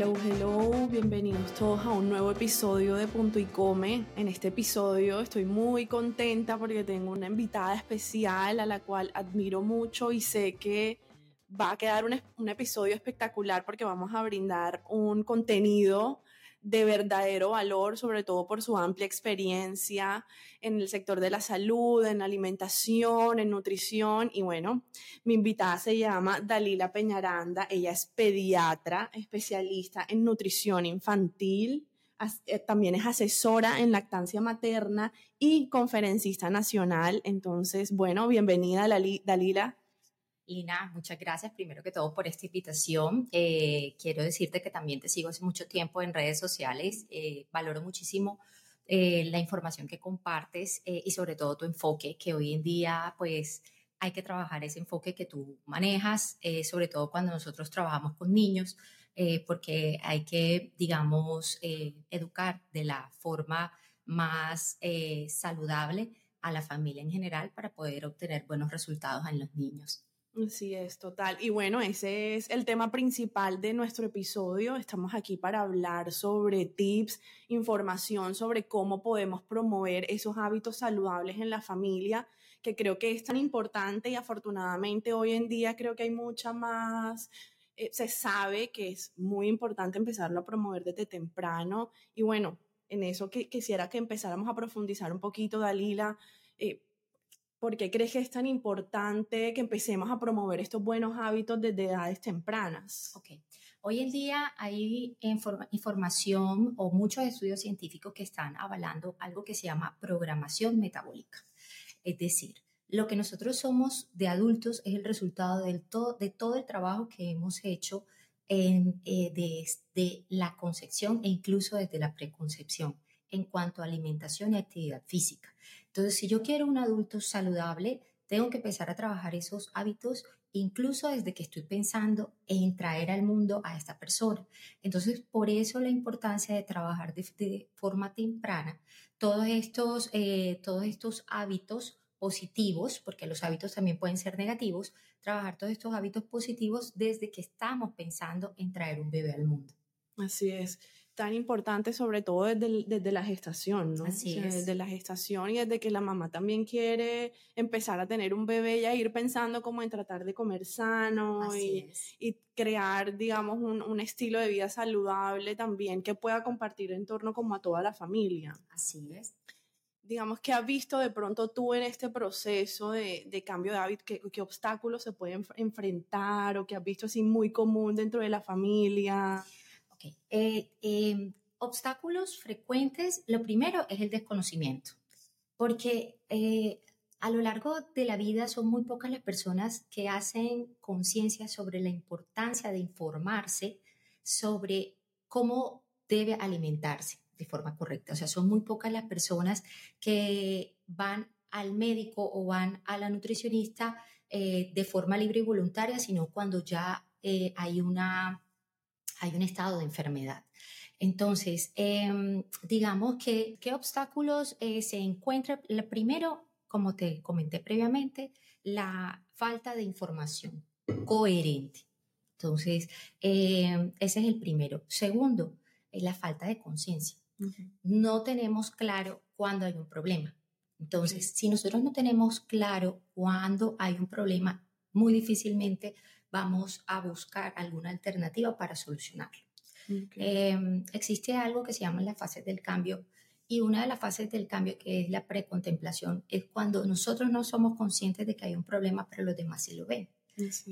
Hello, hello, bienvenidos todos a un nuevo episodio de Punto y Come. En este episodio estoy muy contenta porque tengo una invitada especial a la cual admiro mucho y sé que va a quedar un, un episodio espectacular porque vamos a brindar un contenido de verdadero valor, sobre todo por su amplia experiencia en el sector de la salud, en alimentación, en nutrición. Y bueno, mi invitada se llama Dalila Peñaranda. Ella es pediatra, especialista en nutrición infantil. Eh, también es asesora en lactancia materna y conferencista nacional. Entonces, bueno, bienvenida Dalila. Lina, muchas gracias primero que todo por esta invitación. Eh, quiero decirte que también te sigo hace mucho tiempo en redes sociales. Eh, valoro muchísimo eh, la información que compartes y sobre todo tu enfoque, que hoy en día pues hay que trabajar ese enfoque que tú manejas, sobre todo cuando nosotros trabajamos con niños, porque hay que, digamos, educar de la forma más saludable a la familia en general para poder obtener buenos resultados en los niños. Sí, es total. Y bueno, ese es el tema principal de nuestro episodio. Estamos aquí para hablar sobre tips, información sobre cómo podemos promover esos hábitos saludables en la familia, que creo que es tan importante y afortunadamente hoy en día creo que hay mucha más, eh, se sabe que es muy importante empezarlo a promover desde temprano. Y bueno, en eso que, quisiera que empezáramos a profundizar un poquito, Dalila. Eh, ¿Por qué crees que es tan importante que empecemos a promover estos buenos hábitos desde edades tempranas? Ok. Hoy en día hay información o muchos estudios científicos que están avalando algo que se llama programación metabólica. Es decir, lo que nosotros somos de adultos es el resultado del de todo el trabajo que hemos hecho eh, desde la concepción e incluso desde la preconcepción en cuanto a alimentación y actividad física. Entonces, si yo quiero un adulto saludable, tengo que empezar a trabajar esos hábitos incluso desde que estoy pensando en traer al mundo a esta persona. Entonces, por eso la importancia de trabajar de, forma temprana todos estos, eh, todos estos hábitos positivos, porque los hábitos también pueden ser negativos, trabajar todos estos hábitos positivos desde que estamos pensando en traer un bebé al mundo. Así es tan importante, sobre todo desde, desde la gestación, ¿no? Así es. Desde la gestación y desde que la mamá también quiere empezar a tener un bebé y a ir pensando como en tratar de comer sano y, y, crear, digamos, un, un, estilo de vida saludable también que pueda compartir en torno como a toda la familia. Así es. Digamos, ¿qué has visto de pronto tú en este proceso de, de cambio de hábito? ¿Qué, ¿Qué, obstáculos se pueden enfrentar o qué has visto así muy común dentro de la familia? Eh, em, obstáculos frecuentes, lo primero es el desconocimiento, porque eh, a lo largo de la vida son muy pocas las personas que hacen conciencia sobre la importancia de informarse sobre cómo debe alimentarse de forma correcta. O sea, son muy pocas las personas que van al médico o van a la nutricionista eh, de forma libre y voluntaria, sino cuando ya hay una hay un estado de enfermedad. Entonces, em, digamos que qué obstáculos eh, se encuentran. Primero, como te comenté previamente, la falta de información coherente. Entonces, em, ese es el primero. Segundo, es la falta de conciencia. No tenemos claro cuándo hay un problema. Entonces, si nosotros no tenemos claro cuándo hay un problema, muy difícilmente vamos a buscar alguna alternativa para solucionarlo. Em, existe algo que se llama la fase del cambio y una de las fases del cambio que es la precontemplación es cuando nosotros no somos conscientes de que hay un problema, pero los demás sí lo ven.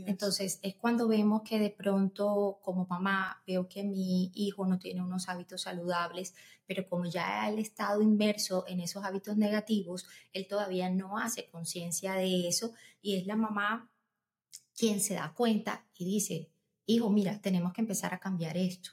Entonces es cuando vemos que de pronto como mamá veo que mi hijo no tiene unos hábitos saludables, pero como ya él estado inmerso en esos hábitos negativos, él todavía no hace conciencia de eso y es la mamá quien se da cuenta y dice, hijo, mira, tenemos que empezar a cambiar esto.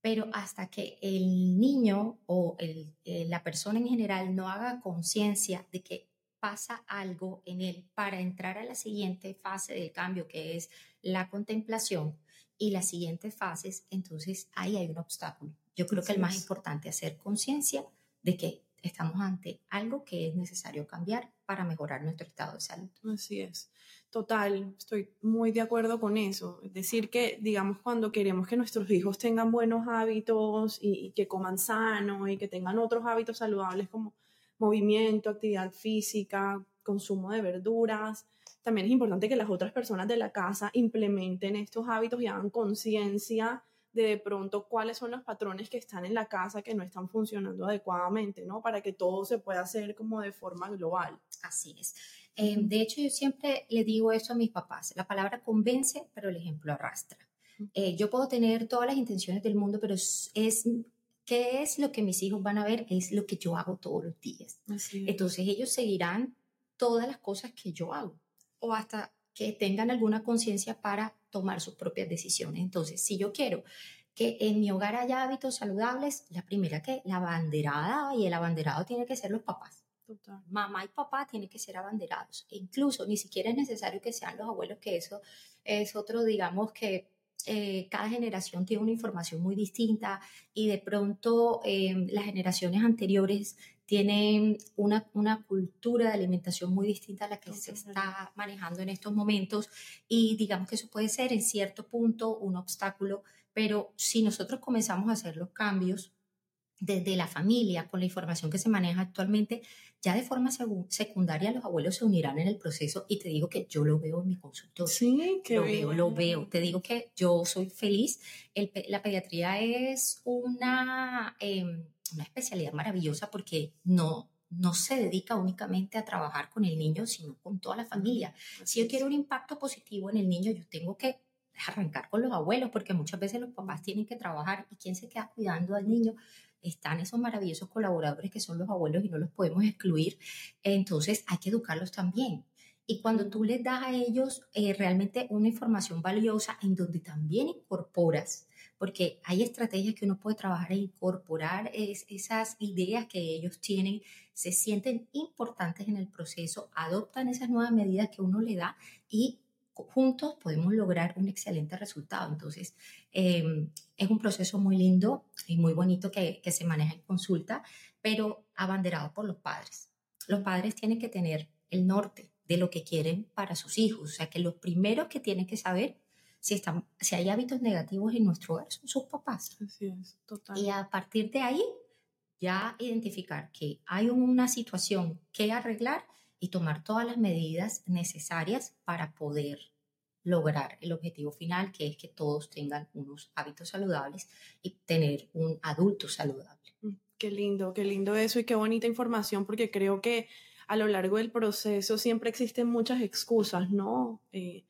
pero hasta que el niño o el, eh, la persona en general no haga conciencia de que pasa algo en él para entrar a la siguiente fase del cambio, que es la contemplación, y las siguientes fases, entonces ahí hay un obstáculo. Yo creo que el más importante es hacer conciencia de que estamos ante algo que es necesario cambiar para mejorar nuestro estado de salud. Así es. Total, estoy muy de acuerdo con eso. Es decir, que digamos cuando queremos que nuestros hijos tengan buenos hábitos y, que coman sano y que tengan otros hábitos saludables como movimiento, actividad física, consumo de verduras, también es importante que las otras personas de la casa implementen estos hábitos y hagan conciencia de de pronto cuáles son los patrones que están en la casa que no están funcionando adecuadamente, ¿no? Para que todo se pueda hacer como de forma global. Así es. Em, de hecho, yo siempre le digo eso a mis papás. La palabra convence, pero el ejemplo arrastra. Eh, yo puedo tener todas las intenciones del mundo, pero es, ¿qué es lo que mis hijos van a ver? Es lo que yo hago todos los días. Entonces ellos seguirán todas las cosas que yo hago o hasta que tengan alguna conciencia para tomar sus propias decisiones. Entonces, si yo quiero que en mi hogar haya hábitos saludables, la primera que la abanderada y el abanderado tiene que ser los papás. Mamá y papá tienen que ser abanderados. E incluso ni siquiera es necesario que sean los abuelos, que eso es otro, digamos que eh, cada generación tiene una información muy distinta y de pronto eh, las generaciones anteriores tienen una, una cultura de alimentación muy distinta a la que se está manejando en estos momentos y digamos que eso puede ser en cierto punto un obstáculo, pero si nosotros comenzamos a hacer los cambios desde la familia, con la información que se maneja actualmente, ya de forma secundaria los abuelos se unirán en el proceso y te digo que yo lo veo en mi consultorio. Sí, que lo veo, lo veo. Te digo que yo soy feliz. la pediatría es una... Em, una especialidad maravillosa porque no, no se dedica únicamente a trabajar con el niño, sino con toda la familia. Si yo quiero un impacto positivo en el niño, yo tengo que arrancar con los abuelos, porque muchas veces los papás tienen que trabajar y quién se queda cuidando al niño. Están esos maravillosos colaboradores que son los abuelos y no los podemos excluir. Entonces hay que educarlos también. Y cuando tú les das a ellos eh, realmente una información valiosa en donde también incorporas porque hay estrategias que uno puede trabajar e incorporar esas ideas que ellos tienen, se sienten importantes en el proceso, adoptan esas nuevas medidas que uno le da y juntos podemos lograr un excelente resultado. Entonces, em, es un proceso muy lindo y muy bonito que, que se maneja en consulta, pero abanderado por los padres. Los padres tienen que tener el norte de lo que quieren para sus hijos, o sea que los primeros que tienen que saber si, están, si hay hábitos negativos en nuestro hogar, son sus papás. Así es, total. Y a partir de ahí, ya identificar que hay una situación que arreglar y tomar todas las medidas necesarias para poder lograr el objetivo final, que es que todos tengan unos hábitos saludables y tener un adulto saludable. Mm, qué lindo, qué lindo eso y qué bonita información, porque creo que a lo largo del proceso siempre existen muchas excusas, ¿no? Eh,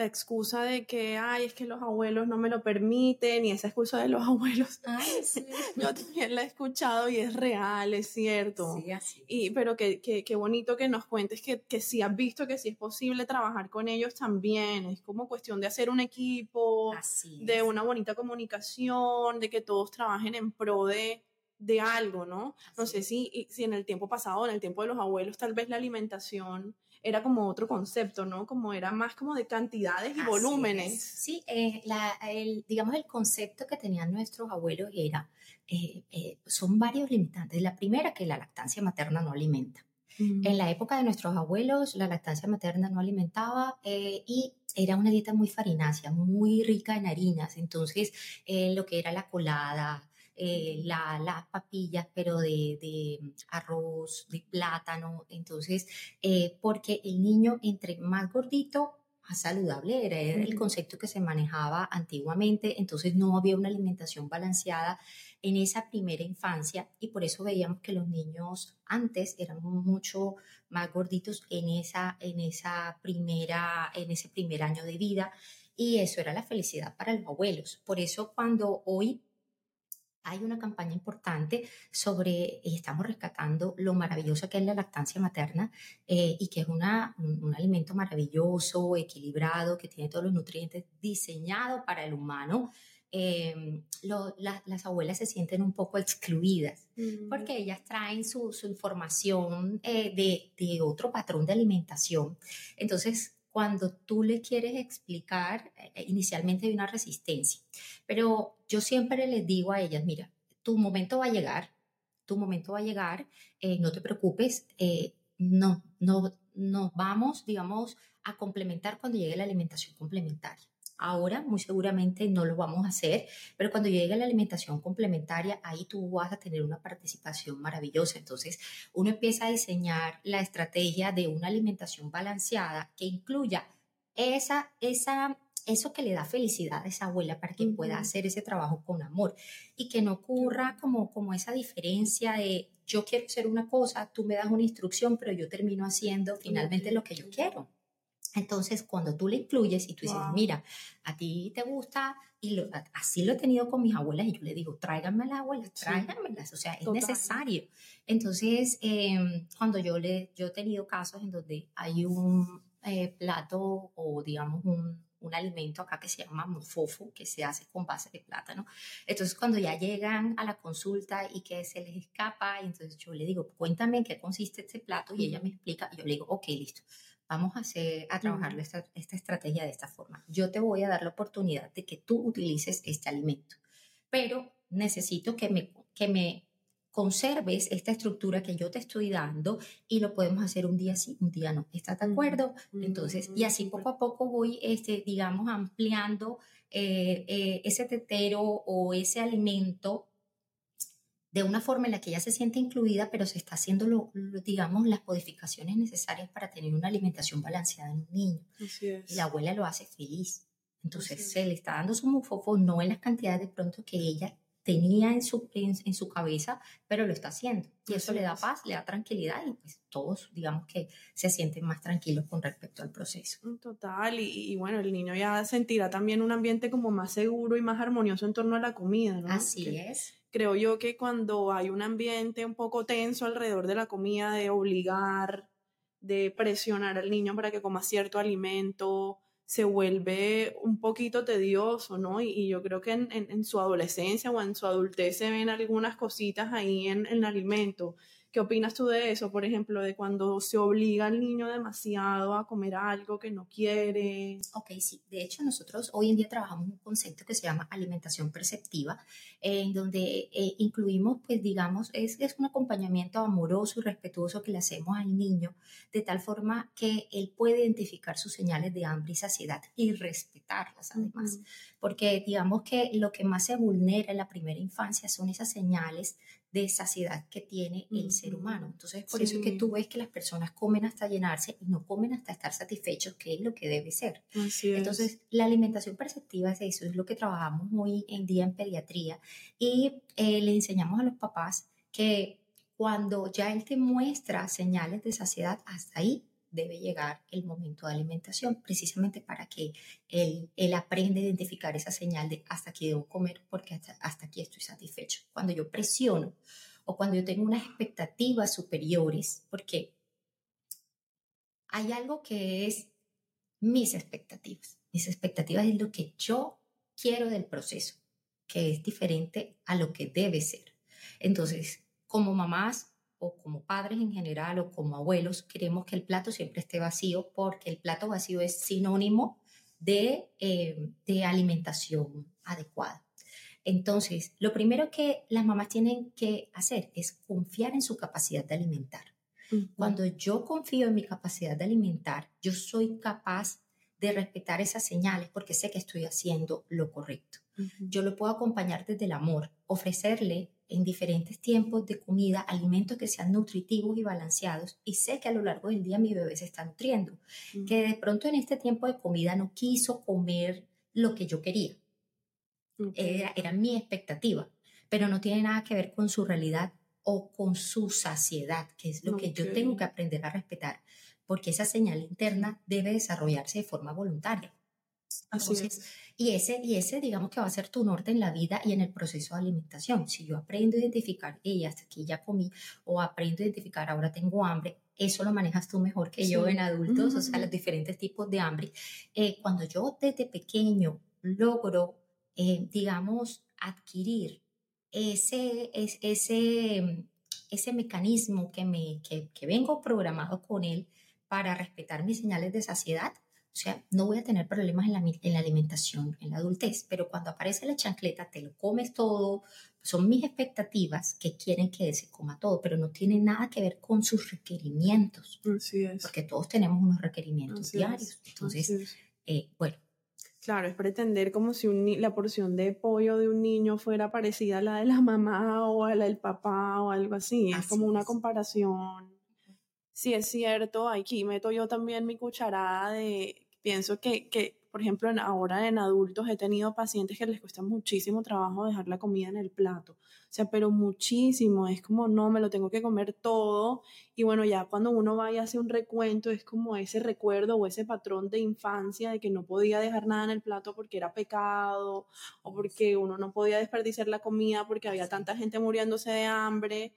la excusa de que, ay, es que los abuelos no me lo permiten y esa excusa de los abuelos, yo también la he escuchado y es real, es cierto. Sí, así. Y, pero qué que, que, bonito que nos cuentes que, que sí has visto que sí es posible trabajar con ellos también. Es como cuestión de hacer un equipo, de una bonita comunicación, de que todos trabajen en pro de, de algo, ¿no? No sé si, si en el tiempo pasado, en el tiempo de los abuelos, tal vez la alimentación era como otro concepto, ¿no? Como era más como de cantidades y volúmenes. Sí, eh, el, digamos el concepto que tenían nuestros abuelos era, eh, eh, son varios limitantes. La primera, que la lactancia materna no alimenta. En la época de nuestros abuelos, la lactancia materna no alimentaba y era una dieta muy farinácea, muy rica en harinas. Entonces, lo que era la colada, eh, las papillas, pero de, arroz, de plátano. Entonces, eh, porque el niño entre más gordito, más saludable era, el concepto que se manejaba antiguamente, entonces no había una alimentación balanceada en esa primera infancia y por eso veíamos que los niños antes eran mucho más gorditos en esa, en esa primera, en ese primer año de vida y eso era la felicidad para los abuelos. Por eso cuando hoy hay una campaña importante sobre, y estamos rescatando lo maravilloso que es la lactancia materna eh, y que es una, un, alimento maravilloso, equilibrado, que tiene todos los nutrientes diseñado para el humano. em, las abuelas se sienten un poco excluidas Mm. porque ellas traen su, su información eh, de, de otro patrón de alimentación. Entonces, cuando tú le quieres explicar, eh, inicialmente hay una resistencia, pero yo siempre les digo a ellas, mira, tu momento va a llegar, tu momento va a llegar, eh, no te preocupes, eh, no, no, nos vamos, digamos, a complementar cuando llegue la alimentación complementaria. Ahora, muy seguramente no lo vamos a hacer, pero cuando llegue la alimentación complementaria, ahí tú vas a tener una participación maravillosa. Entonces, uno empieza a diseñar la estrategia de una alimentación balanceada que incluya esa, esa, eso que le da felicidad a esa abuela para que pueda Ujú. hacer ese trabajo con amor y que no ocurra como, como esa diferencia de yo quiero hacer una cosa, tú me das una instrucción, pero yo termino haciendo finalmente lo que yo quiero. Entonces, cuando tú le incluyes y tú dices, Wow. mira, a ti te gusta, y lo- así lo he tenido con mis abuelas, y yo le digo, tráiganme las abuelas, tráiganmelas, o sea, es Total. necesario. Entonces, em, cuando yo le, yo he tenido casos en donde hay un eh, plato o digamos un, un alimento acá que se llama mofofo, que se hace con base de plátano. Entonces, cuando ya llegan a la consulta y que se les escapa, entonces yo le digo, cuéntame en qué consiste este plato, y ella me explica, y yo le digo, ok, listo vamos a, hacer, a trabajar esta, esta estrategia de esta forma. Yo te voy a dar la oportunidad de que tú utilices este alimento, pero necesito que me, que me conserves esta estructura que yo te estoy dando y lo podemos hacer un día sí, un día no. ¿Estás de acuerdo? Entonces, y así poco a poco voy, este, digamos, ampliando eh, eh, ese tetero o ese alimento de una forma en la que ella se siente incluida, pero se está haciendo, lo, lo- digamos, las modificaciones necesarias para tener una alimentación balanceada en un niño. Así es. Y la abuela lo hace feliz. Entonces Así se le está dando su mufofo, no en las cantidades de pronto que ella tenía en su, en, en su cabeza, pero lo está haciendo. Y eso le da paz, le da tranquilidad y pues todos, digamos que se sienten más tranquilos con respecto al proceso. Mm, Total, y, y bueno, el niño ya sentirá también un ambiente como más seguro y más armonioso en torno a la comida, ¿no? Así Que es. Creo yo que cuando hay un ambiente un poco tenso alrededor de la comida, de obligar, de presionar al niño para que coma cierto alimento, se vuelve un poquito tedioso, ¿no? Y, yo creo que en, su adolescencia o en su adultez se ven algunas cositas ahí en el alimento. ¿Qué opinas tú de eso, por ejemplo, de cuando se obliga al niño demasiado a comer algo que no quiere? Ok, sí. De hecho, nosotros hoy en día trabajamos un concepto que se llama alimentación perceptiva, eh, en donde eh, incluimos, pues digamos, es, es un acompañamiento amoroso y respetuoso que le hacemos al niño, de tal forma que él puede identificar sus señales de hambre y saciedad y respetarlas además. Porque digamos que lo que más se vulnera en la primera infancia son esas señales de saciedad que tiene el ser humano. Entonces, por eso es que tú ves que las personas comen hasta llenarse y no comen hasta estar satisfechos, que es lo que debe ser. Así es. Entonces, la alimentación perceptiva es eso, es lo que trabajamos hoy en día en pediatría y eh, le enseñamos a los papás que cuando ya él te muestra señales de saciedad, hasta ahí debe llegar el momento de alimentación, precisamente para que él, él aprenda a identificar esa señal de hasta aquí debo comer porque hasta, hasta aquí estoy satisfecho. Cuando yo presiono o cuando yo tengo unas expectativas superiores, porque hay algo que es mis expectativas. Mis expectativas es lo que yo quiero del proceso, que es diferente a lo que debe ser. Entonces, como mamás o como padres en general o como abuelos, queremos que el plato siempre esté vacío porque el plato vacío es sinónimo de, eh, de alimentación adecuada. Entonces, lo primero que las mamás tienen que hacer es confiar en su capacidad de alimentar. Cuando yo confío en mi capacidad de alimentar, yo soy capaz de respetar esas señales porque sé que estoy haciendo lo correcto. Yo lo puedo acompañar desde el amor, ofrecerle en diferentes tiempos de comida alimentos que sean nutritivos y balanceados y sé que a lo largo del día mi bebé se está nutriendo, Ujú. que de pronto en este tiempo de comida no quiso comer lo que yo quería, era, era mi expectativa, pero no tiene nada que ver con su realidad o con su saciedad, que es lo que yo tengo que aprender a respetar, porque esa señal interna debe desarrollarse de forma voluntaria. Así Entonces, es. y ese, y ese, digamos que va a ser tu norte en la vida y en el proceso de alimentación. Si yo aprendo a identificar, y hasta aquí ya comí, o aprendo a identificar, ahora tengo hambre, eso lo manejas tú mejor que yo Sí. en adultos, o sea, los diferentes tipos de hambre. Eh, cuando yo desde pequeño logro eh, digamos, adquirir ese, ese, ese mecanismo que, me, que, que vengo programado con él para respetar mis señales de saciedad, o sea, no voy a tener problemas en la, en la, alimentación en la adultez, pero cuando aparece la chancleta, te lo comes todo. Son mis expectativas que quieren que se coma todo, pero no tiene nada que ver con sus requerimientos. Así es. Porque todos tenemos unos requerimientos diarios. Entonces, eh, bueno. Claro, es pretender como si un, la porción de pollo de un niño fuera parecida a la de la mamá o a la del papá o algo así. es como una comparación sí es cierto, aquí meto yo también mi cucharada de, pienso que, que por ejemplo, ahora en adultos he tenido pacientes que les cuesta muchísimo trabajo dejar la comida en el plato. O sea, pero muchísimo. Es como, no, me lo tengo que comer todo. Y bueno, ya cuando uno va y hace un recuento, es como ese recuerdo o ese patrón de infancia de que no podía dejar nada en el plato porque era pecado o porque uno no podía desperdiciar la comida porque había tanta gente muriéndose de hambre.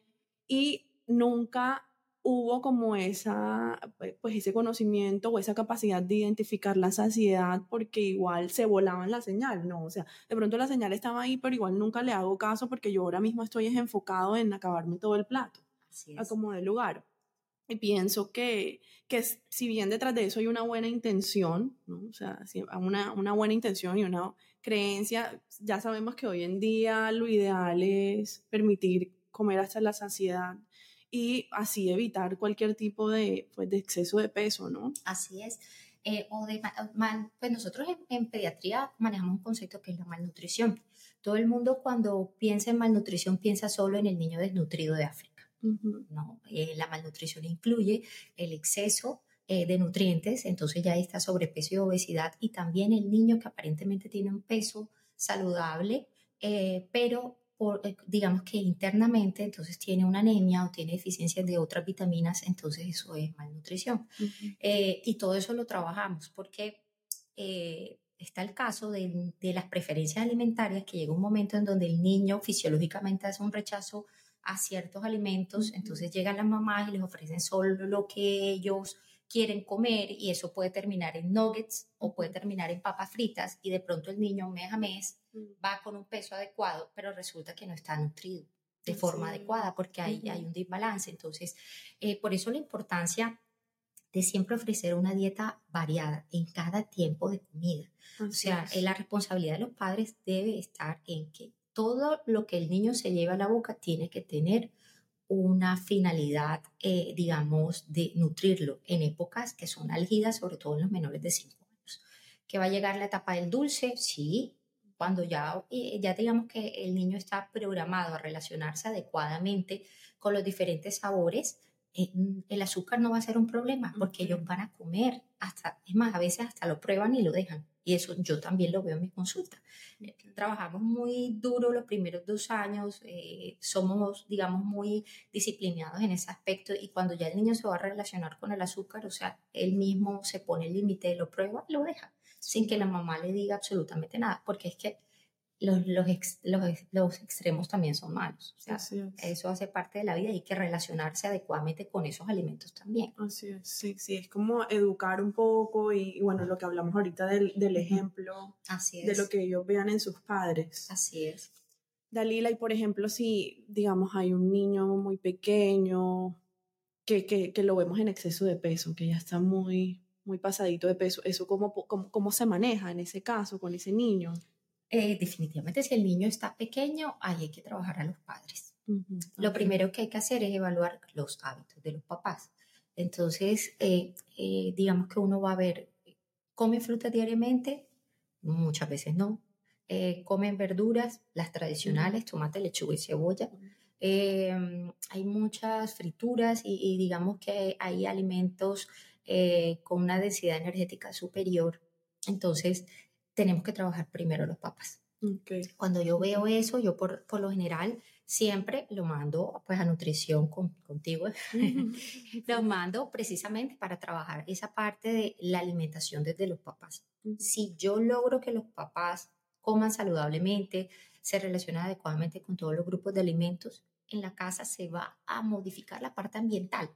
Y nunca hubo como esa, pues ese conocimiento o esa capacidad de identificar la saciedad porque igual se volaban la señal, ¿no? O sea, de pronto la señal estaba ahí, pero igual nunca le hago caso porque yo ahora mismo estoy enfocado en acabarme todo el plato, Así a como de lugar. Y pienso que, que si bien detrás de eso hay una buena intención, ¿no? O sea, una, una buena intención y una creencia, ya sabemos que hoy en día lo ideal es permitir comer hasta la saciedad y así evitar cualquier tipo de, pues, de exceso de peso, ¿no? Así es. Eh, o de mal, pues nosotros en, pediatría manejamos un concepto que es la malnutrición. Todo el mundo cuando piensa en malnutrición piensa solo en el niño desnutrido de África. ¿no? Eh, la malnutrición incluye el exceso eh, de nutrientes, entonces ya está sobrepeso y obesidad, y también el niño que aparentemente tiene un peso saludable, pero eh, digamos que internamente entonces tiene una anemia o tiene deficiencias de otras vitaminas, entonces eso es malnutrición. Eh, y todo eso lo trabajamos porque eh, está el caso de, de, las preferencias alimentarias, que llega un momento en donde el niño fisiológicamente hace un rechazo a ciertos alimentos, entonces llegan las mamás y les ofrecen solo lo que ellos quieren comer y eso puede terminar en nuggets o puede terminar en papas fritas y de pronto el niño mes a mes va con un peso adecuado, pero resulta que no está nutrido de forma adecuada porque hay, hay un desbalance. Entonces, eh, por eso la importancia de siempre ofrecer una dieta variada en cada tiempo de comida. o sea, la responsabilidad de los padres debe estar en que todo lo que el niño se lleva a la boca tiene que tener una finalidad, eh, digamos, de nutrirlo en épocas que son álgidas, sobre todo en los menores de 5 años. ¿Que va a llegar la etapa del dulce? Sí, cuando ya, eh, ya digamos que el niño está programado a relacionarse adecuadamente con los diferentes sabores, eh, el azúcar no va a ser un problema porque ellos van a comer hasta, es más, a veces hasta lo prueban y lo dejan. Y eso yo también lo veo en mi consulta. Eh, trabajamos muy duro los primeros dos años, somos, digamos, muy disciplinados en ese aspecto y cuando ya el niño se va a relacionar con el azúcar, o sea, él mismo se pone el límite, lo prueba y lo deja sin que la mamá le diga absolutamente nada, porque es que los, los, los, extremos también son malos. O sea, eso hace parte de la vida y hay que relacionarse adecuadamente con esos alimentos también. Así es, sí, sí, es como educar un poco y, bueno, lo que hablamos ahorita del, del ejemplo, Así de lo que ellos vean en sus padres. Así es. Dalila, y por ejemplo, si, digamos, hay un niño muy pequeño que, que, que lo vemos en exceso de peso, que ya está muy, muy pasadito de peso, ¿eso cómo, cómo, cómo se maneja en ese caso con ese niño? Eh, definitivamente, si el niño está pequeño, ahí hay que trabajar a los padres. Lo primero que hay que hacer es evaluar los hábitos de los papás. Entonces, eh, eh, digamos que uno va a ver, ¿come fruta diariamente? Muchas veces no. ¿Comen verduras? Las tradicionales, tomate, lechuga y cebolla. hay muchas frituras y, y digamos que hay alimentos con una densidad energética superior. Entonces, tenemos que trabajar primero los papas. Cuando yo veo eso, yo por, por, lo general siempre lo mando pues a nutrición contigo, lo mando precisamente para trabajar esa parte de la alimentación desde los papás. Si yo logro que los papás coman saludablemente, se relacionan adecuadamente con todos los grupos de alimentos, en la casa se va a modificar la parte ambiental,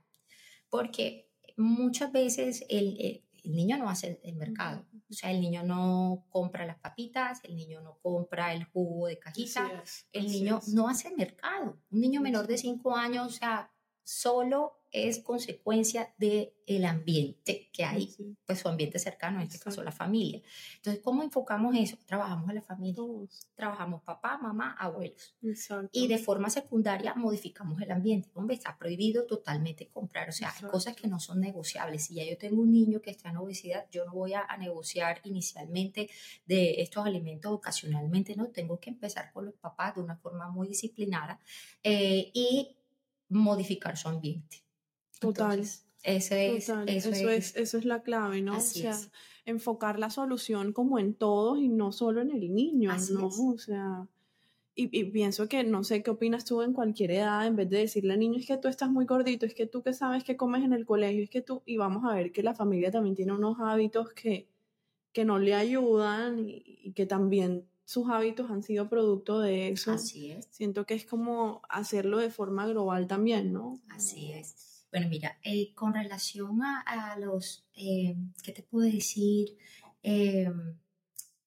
porque muchas veces el, eh, el niño no hace el mercado. O sea, el niño no compra las papitas, el niño no compra el jugo de cajita, el niño no hace mercado. Un niño menor de 5 años, o sea, solo es consecuencia del el ambiente que hay, pues su ambiente cercano, en este caso la familia. Entonces, ¿cómo enfocamos eso? Trabajamos a la familia, trabajamos papá, mamá, abuelos. Y de forma secundaria modificamos el ambiente. Hombre, está prohibido totalmente comprar, o sea, hay cosas que no son negociables. Si ya yo tengo un niño que está en obesidad, yo no voy a, negociar inicialmente de estos alimentos ocasionalmente, no, tengo que empezar con los papás de una forma muy disciplinada eh, y modificar su ambiente. Total. eso, es, eso, es, la clave, ¿no? o sea, enfocar la solución como en todos y no solo en el niño, ¿no? O sea, y, pienso que no sé qué opinas tú en cualquier edad, en vez de decirle al niño es que tú estás muy gordito, es que tú que sabes que comes en el colegio, es que tú, y vamos a ver que la familia también tiene unos hábitos que, que no le ayudan y que también sus hábitos han sido producto de eso. Así es. Siento que es como hacerlo de forma global también, ¿no? Así es. Bueno, mira, eh, con relación a, los, eh, ¿qué te puedo decir? Eh,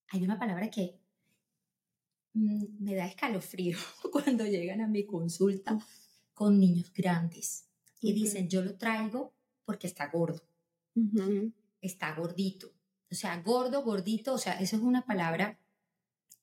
hay una palabra que mm, me da escalofrío cuando llegan a mi consulta con niños grandes y dicen, yo lo traigo porque está gordo, está gordito. O sea, gordo, gordito, o sea, eso es una palabra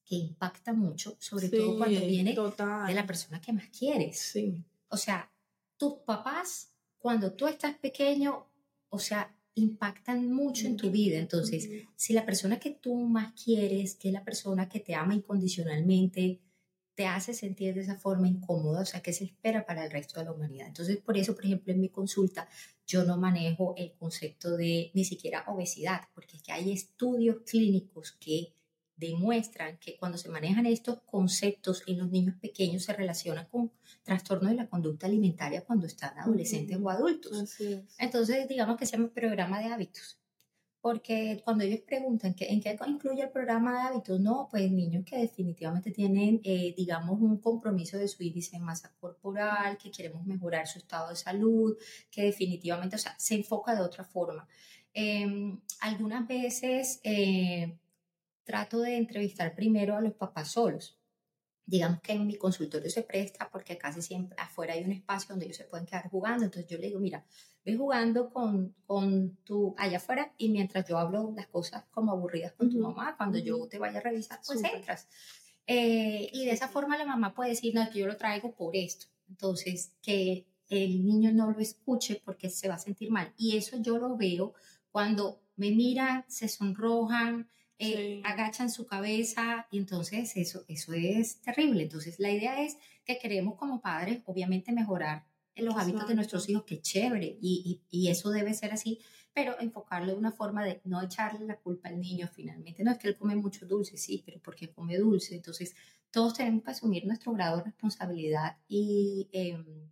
que impacta mucho, sobre todo cuando viene de la persona que más quieres. Sí. O sea, tus papás, cuando tú estás pequeño, o sea, impactan mucho en tu vida. Entonces, si la persona que tú más quieres, que es la persona que te ama incondicionalmente, te hace sentir de esa forma incómoda, o sea, que se espera para el resto de la humanidad. Entonces, por eso, por ejemplo, en mi consulta, yo no manejo el concepto de ni siquiera obesidad, porque es que hay estudios clínicos que demuestran que cuando se manejan estos conceptos en los niños pequeños se relacionan con trastornos de la conducta alimentaria cuando están adolescentes o adultos. Entonces, digamos que se llama programa de hábitos. Porque cuando ellos preguntan que, en qué incluye el programa de hábitos, no, pues niños que definitivamente tienen, eh, digamos, un compromiso de su índice de masa corporal, que queremos mejorar su estado de salud, que definitivamente, o sea, se enfoca de otra forma. Em, algunas veces eh, trato de entrevistar primero a los papás solos. Digamos que en mi consultorio se presta porque casi siempre afuera hay un espacio donde ellos se pueden quedar jugando. Entonces yo le digo, mira, ve jugando con, con tu allá afuera y mientras yo hablo las cosas como aburridas con tu mamá, cuando yo te vaya a revisar, pues entras. Eh, y de esa forma la mamá puede decir, no, que yo lo traigo por esto. Entonces, que el niño no lo escuche porque se va a sentir mal. Y eso yo lo veo cuando me miran, se sonrojan, eh, agachan su cabeza y entonces eso, eso es terrible. Entonces la idea es que queremos como padres obviamente mejorar los hábitos de nuestros hijos, que chévere, y, y, eso debe ser así, pero enfocarlo de una forma de no echarle la culpa al niño finalmente. No es que él come mucho dulce, sí, pero porque come dulce. Entonces todos tenemos que asumir nuestro grado de responsabilidad y em,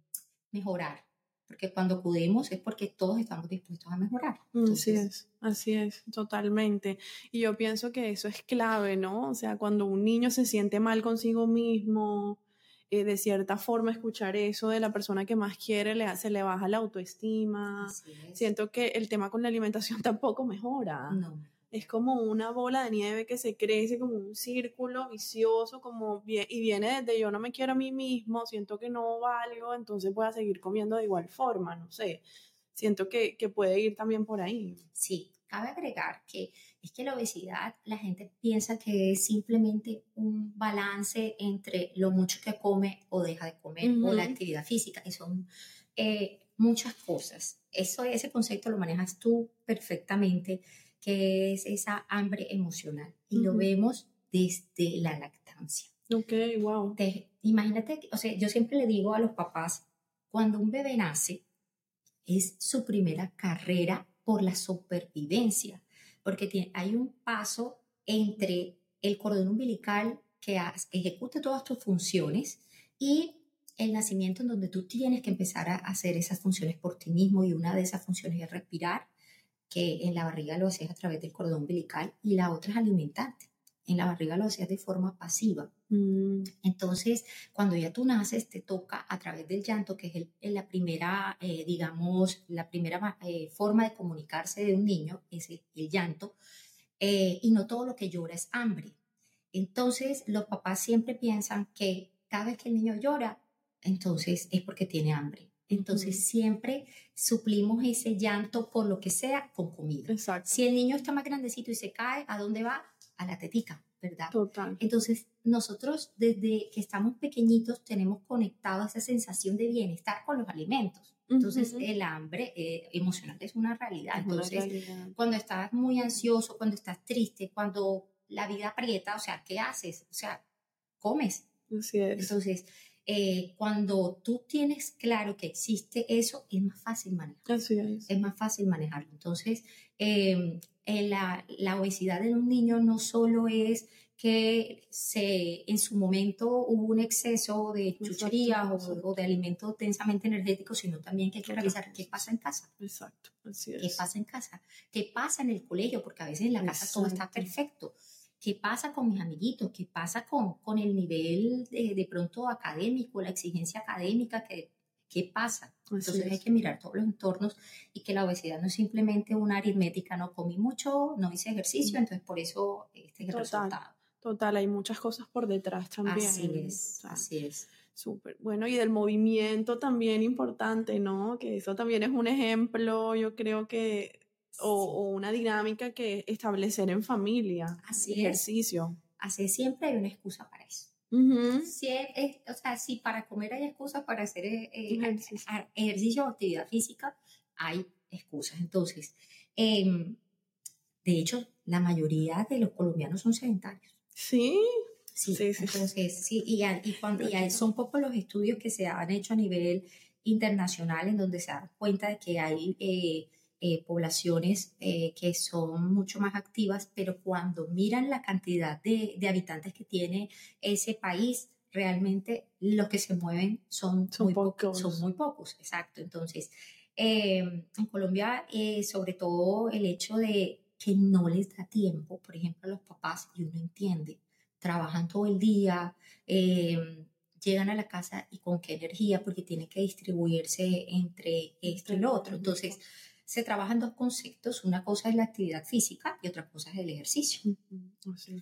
mejorar porque cuando acudimos es porque todos estamos dispuestos a mejorar. así es, así es, totalmente. Y yo pienso que eso es clave, ¿no? O sea, cuando un niño se siente mal consigo mismo, eh, de cierta forma escuchar eso de la persona que más quiere, le, se le baja la autoestima. Siento que el tema con la alimentación tampoco mejora. No es como una bola de nieve que se crece como un círculo vicioso, como y viene desde yo no me quiero a mí mismo, siento que no valgo, entonces voy a seguir comiendo de igual forma, no sé. Siento que, que puede ir también por ahí. Sí, cabe agregar que es que la obesidad, la gente piensa que es simplemente un balance entre lo mucho que come o deja de comer o la actividad física, y son eh, muchas cosas. Eso, ese concepto lo manejas tú perfectamente que es esa hambre emocional. Y lo vemos desde la lactancia. Ok, wow. imagínate, o sea, yo siempre le digo a los papás, cuando un bebé nace, es su primera carrera por la supervivencia, porque hay un paso entre el cordón umbilical que ejecuta todas tus funciones y el nacimiento en donde tú tienes que empezar a hacer esas funciones por ti mismo y una de esas funciones es respirar que en la barriga lo hacías a través del cordón umbilical y la otra es alimentarte. En la barriga lo hacías de forma pasiva. Mm. Entonces, cuando ya tú naces, te toca a través del llanto, que es el, la primera, eh, digamos, la primera eh, forma de comunicarse de un niño, es el, llanto, eh, y no todo lo que llora es hambre. Entonces, los papás siempre piensan que cada vez que el niño llora, entonces es porque tiene hambre. Entonces siempre suplimos ese llanto por lo que sea con comida. Exacto. Si el niño está más grandecito y se cae, ¿a dónde va? A la tetica, ¿verdad? Total. Entonces nosotros desde que estamos pequeñitos tenemos conectado esa sensación de bienestar con los alimentos. Entonces el hambre eh, emocional es una realidad. Entonces cuando estás muy ansioso, cuando estás triste, cuando la vida aprieta, o sea, ¿qué haces? O sea, comes. Así es. Entonces eh, cuando tú tienes claro que existe eso, es más fácil manejarlo. Así es. Es más fácil manejarlo. Entonces, em, la, la, obesidad en un niño no solo es que se, en su momento hubo un exceso de chucherías o, de alimentos densamente energéticos, sino también que hay que revisar qué pasa en casa. Exacto, así es. ¿Qué pasa en casa? ¿Qué pasa en el colegio? Porque a veces en la casa todo está perfecto ¿Qué pasa con mis amiguitos? ¿Qué pasa con, con el nivel de, de pronto académico, la exigencia académica? ¿Qué, qué pasa? Entonces hay que mirar todos los entornos y que la obesidad no es simplemente una aritmética, no comí mucho, no hice ejercicio, entonces por eso este es el resultado. Total, hay muchas cosas por detrás también. Así es, así es. Súper. Bueno, y del movimiento también importante, ¿no? Que eso también es un ejemplo, yo creo que o, una dinámica que establecer en familia. Así ejercicio. Así siempre hay una excusa para eso. si es, o sea, si para comer hay excusas, para hacer eh, eh, ejercicio. o actividad física, hay excusas. Entonces, em, de hecho, la mayoría de los colombianos son sedentarios. Sí. Sí, sí, entonces, sí, y, y, cuando, y son pocos los estudios que se han hecho a nivel internacional en donde se dan cuenta de que hay eh, eh, poblaciones eh, que son mucho más activas, pero cuando miran la cantidad de, habitantes que tiene ese país, realmente los que se mueven son, muy pocos. Son muy pocos, exacto. Entonces, em, en Colombia, eh, sobre todo el hecho de que no les da tiempo, por ejemplo, a los papás, y uno entiende, trabajan todo el día, em, llegan a la casa y con qué energía, porque tienen que distribuirse entre esto y lo otro. Entonces, se trabajan dos conceptos. Una cosa es la actividad física y otra cosa es el ejercicio.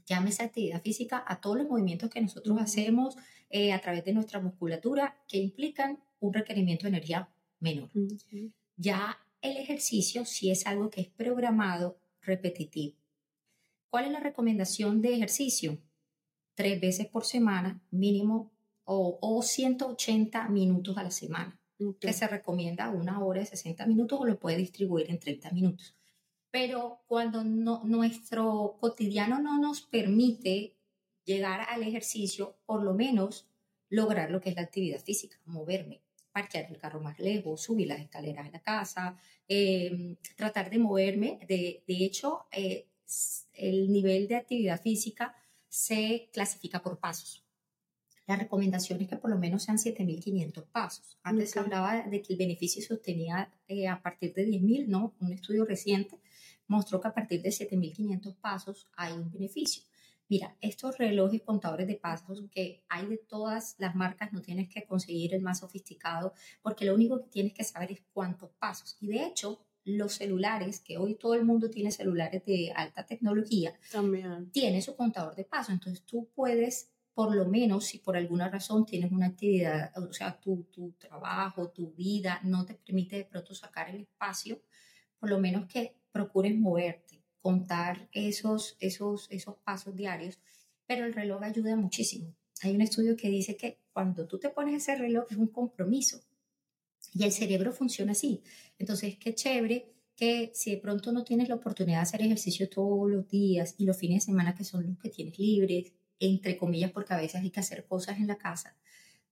Llámese actividad física a todos los movimientos que nosotros hacemos eh, a través de nuestra musculatura que implican un requerimiento de energía menor. Ya el ejercicio sí es algo que es programado repetitivo. ¿Cuál es la recomendación de ejercicio? Tres veces por semana, mínimo, o, o 180 minutos a la semana que se recomienda una hora de 60 minutos o lo puede distribuir en 30 minutos. Pero cuando no, nuestro cotidiano no nos permite llegar al ejercicio, por lo menos lograr lo que es la actividad física, moverme, parquear el carro más lejos, subir las escaleras de la casa, em, tratar de moverme. De, de hecho, eh, el nivel de actividad física se clasifica por pasos. La recomendación es que por lo menos sean 7.500 pasos. Antes se hablaba de que el beneficio se obtenía eh, a partir de 10.000, ¿no? Un estudio reciente mostró que a partir de 7.500 pasos hay un beneficio. Mira, estos relojes contadores de pasos que hay de todas las marcas, no tienes que conseguir el más sofisticado, porque lo único que tienes que saber es cuántos pasos. Y de hecho, los celulares, que hoy todo el mundo tiene celulares de alta tecnología, también tiene su contador de pasos. Entonces tú puedes por lo menos si por alguna razón tienes una actividad, o sea, tu, tu trabajo, tu vida no te permite de pronto sacar el espacio, por lo menos que procures moverte, contar esos, esos, esos pasos diarios, pero el reloj ayuda muchísimo. Hay un estudio que dice que cuando tú te pones ese reloj es un compromiso y el cerebro funciona así. Entonces, qué chévere que si de pronto no tienes la oportunidad de hacer ejercicio todos los días y los fines de semana que son los que tienes libres, entre comillas, porque a veces hay que hacer cosas en la casa,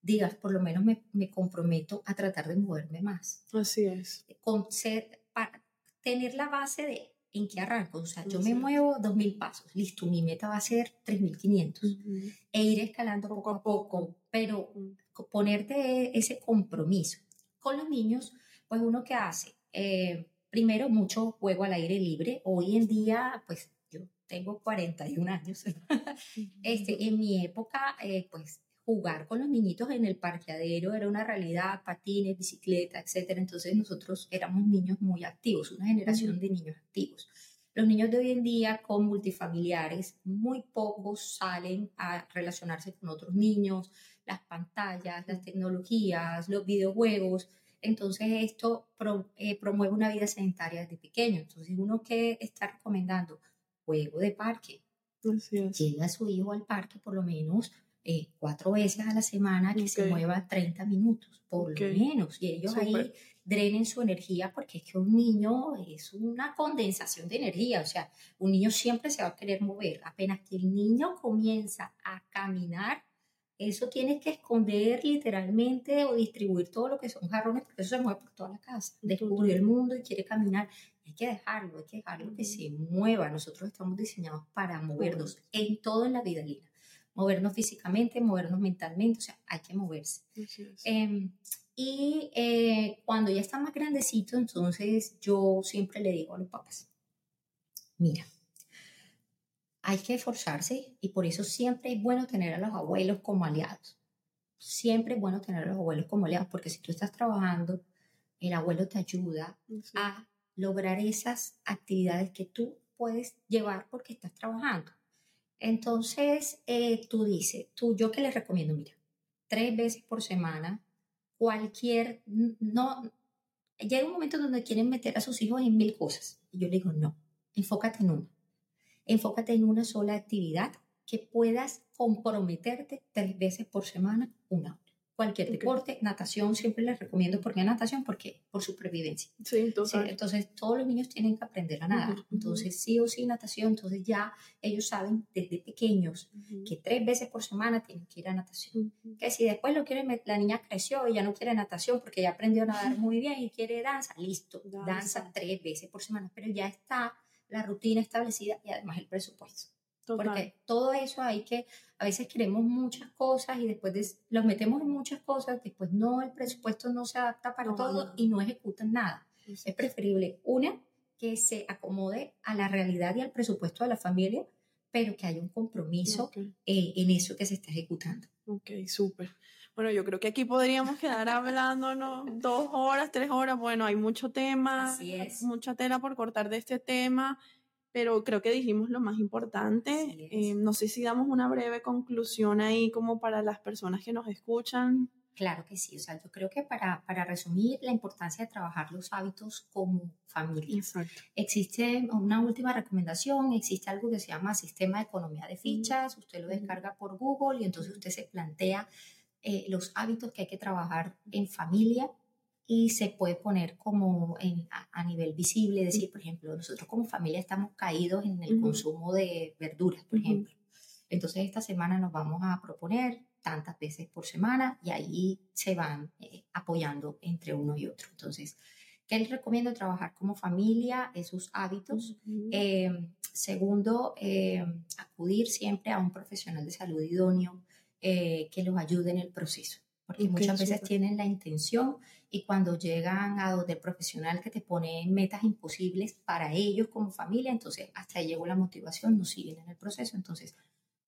digas, por lo menos me, me comprometo a tratar de moverme más. Así es. Con ser, para tener la base de en qué arranco. O sea, yo me muevo 2.000 pasos, listo, mi meta va a ser 3.500 e ir escalando poco a poco, pero ponerte ese compromiso. Con los niños, pues uno que hace, eh, primero mucho juego al aire libre. Hoy en día, pues tengo 41 años. este, en mi época, eh, pues jugar con los niñitos en el parqueadero era una realidad, patines, bicicleta, etc. Entonces nosotros éramos niños muy activos, una generación de niños activos. Los niños de hoy en día con multifamiliares, muy pocos salen a relacionarse con otros niños, las pantallas, las tecnologías, los videojuegos. Entonces esto eh, promueve una vida sedentaria desde pequeño. Entonces uno que está recomendando juego de parque. Lleva a su hijo al parque por lo menos eh, cuatro veces a la semana que se mueva 30 minutos, por lo menos. Y ellos ahí drenen su energía porque es que un niño es una condensación de energía. O sea, un niño siempre se va a querer mover. Apenas que el niño comienza a caminar, eso tiene que esconder literalmente o distribuir todo lo que son jarrones porque eso se mueve por toda la casa. Descubrió el mundo y quiere caminar. Hay que dejarlo, hay que dejarlo que se mueva. Nosotros estamos diseñados para movernos en todo en la vida, Lina. Movernos físicamente, movernos mentalmente, o sea, hay que moverse. Em, y eh, cuando ya está más grandecito, entonces yo siempre le digo a los papás, mira, hay que esforzarse y por eso siempre es bueno tener a los abuelos como aliados. Siempre es bueno tener a los abuelos como aliados porque si tú estás trabajando, el abuelo te ayuda a lograr esas actividades que tú puedes llevar porque estás trabajando. Entonces, eh, tú dices, tú, yo que les recomiendo, mira, tres veces por semana, cualquier, no, llega un momento donde quieren meter a sus hijos en mil cosas. Y yo le digo, no, enfócate en una Enfócate en una sola actividad que puedas comprometerte tres veces por semana, una hora. Cualquier deporte, natación, siempre les recomiendo. ¿Por qué natación? Porque por supervivencia. Sí, entonces. entonces, todos los niños tienen que aprender a nadar. Entonces, sí o sí natación. Entonces, ya ellos saben desde pequeños que tres veces por semana tienen que ir a natación. Que si después lo quieren, la niña creció y ya no quiere natación porque ya aprendió a nadar muy bien y quiere danza, listo, danza tres veces por semana. Pero ya está la rutina establecida y además el presupuesto. Porque todo eso hay que, a veces queremos muchas cosas y después los metemos en muchas cosas, después no, el presupuesto no se adapta para todo y no ejecutan nada. Es preferible una que se acomode a la realidad y al presupuesto de la familia, pero que haya un compromiso eh, en eso que se está ejecutando. Ok, súper. Bueno, yo creo que aquí podríamos quedar hablándonos dos horas, tres horas. Bueno, hay mucho tema, Así es. mucha tela por cortar de este tema, pero creo que dijimos lo más importante. Eh, no sé si damos una breve conclusión ahí como para las personas que nos escuchan. Claro que sí, o sea, yo creo que para, para resumir la importancia de trabajar los hábitos como familia. Exacto. Existe una última recomendación, existe algo que se llama sistema de economía de fichas, usted lo descarga por Google y entonces usted se plantea eh, los hábitos que hay que trabajar en familia y se puede poner como a, nivel visible, decir, por ejemplo, nosotros como familia estamos caídos en el consumo de verduras, por ejemplo. Entonces esta semana nos vamos a proponer tantas veces por semana y ahí se van eh, apoyando entre uno y otro. Entonces, ¿qué les recomiendo trabajar como familia? Esos hábitos. Eh, segundo, acudir siempre a un profesional de salud idóneo eh, que los ayude en el proceso. Porque muchas veces tienen la intención y cuando llegan a donde el profesional que te pone metas imposibles para ellos como familia, entonces hasta ahí llegó la motivación, no siguen en el proceso. Entonces,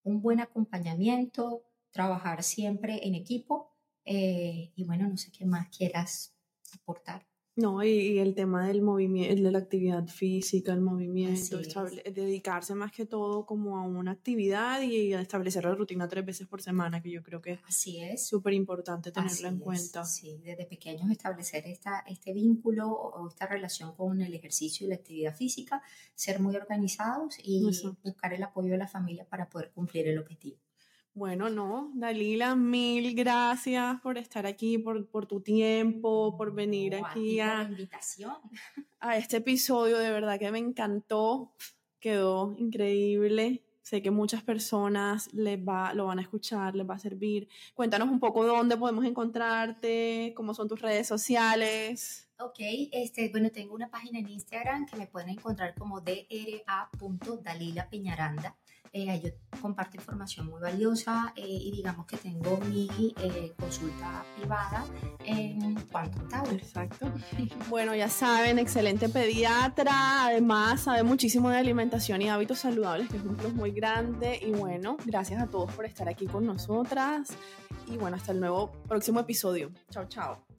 un buen acompañamiento, trabajar siempre en equipo eh, y bueno, no sé qué más quieras aportar. No, y, el tema del movimiento, de la actividad física, el movimiento, dedicarse más que todo como a una actividad y establecer la rutina tres veces por semana, que yo creo que Así es súper importante tenerla en cuenta. Sí, desde pequeños establecer esta, este vínculo o esta relación con el ejercicio y la actividad física, ser muy organizados y buscar el apoyo de la familia para poder cumplir el objetivo. Bueno, no, Dalila, mil gracias por estar aquí, por, por tu tiempo, por venir aquí a, invitación. a este episodio. De verdad que me encantó, quedó increíble. Sé que muchas personas les va, lo van a escuchar, les va a servir. Cuéntanos un poco dónde podemos encontrarte, cómo son tus redes sociales. Ok, este, bueno, tengo una página en Instagram que me pueden encontrar como dra.dalila Peñaranda Eh, yo comparto información muy valiosa eh, y digamos que tengo mi eh, consulta privada en Quantum Tower. Exacto. Bueno, ya saben, excelente pediatra, además sabe muchísimo de alimentación y hábitos saludables, que es un plus muy grande. Y bueno, gracias a todos por estar aquí con nosotras. Y bueno, hasta el nuevo próximo episodio. Chao, chao.